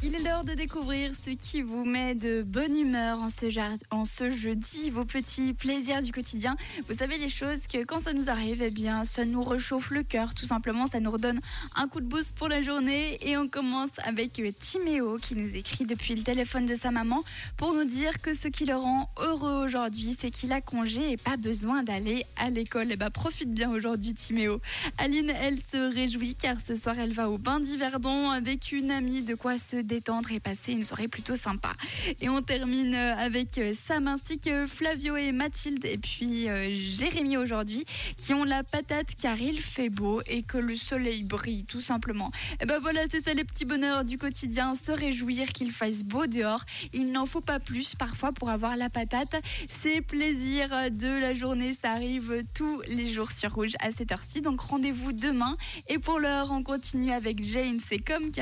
Il est l'heure de découvrir ce qui vous met de bonne humeur en ce, jeudi, vos petits plaisirs du quotidien. Vous savez les choses que quand ça nous arrive, eh bien, ça nous réchauffe le cœur, tout simplement, ça nous redonne un coup de boost pour la journée. Et on commence avec euh, Timéo qui nous écrit depuis le téléphone de sa maman pour nous dire que ce qui le rend heureux aujourd'hui, c'est qu'il a congé et pas besoin d'aller à l'école. Eh ben, profite bien aujourd'hui, Timéo. Aline, elle se réjouit car ce soir, elle va au bain d'Yverdon avec une amie, de quoi se détendre et passer une soirée plutôt sympa. Et on termine euh, avec euh, Sam ainsi que Flavio et Mathilde et puis euh, Jérémy aujourd'hui qui ont la patate car il fait beau et que le soleil brille tout simplement. Et ben voilà, c'est ça les petits bonheurs du quotidien, se réjouir qu'il fasse beau dehors. Il n'en faut pas plus parfois pour avoir la patate. C'est plaisir de la journée, ça arrive tous les jours sur Rouge à cette heure-ci. Donc rendez-vous demain. Et pour l'heure, on continue avec Jane, c'est comme qui.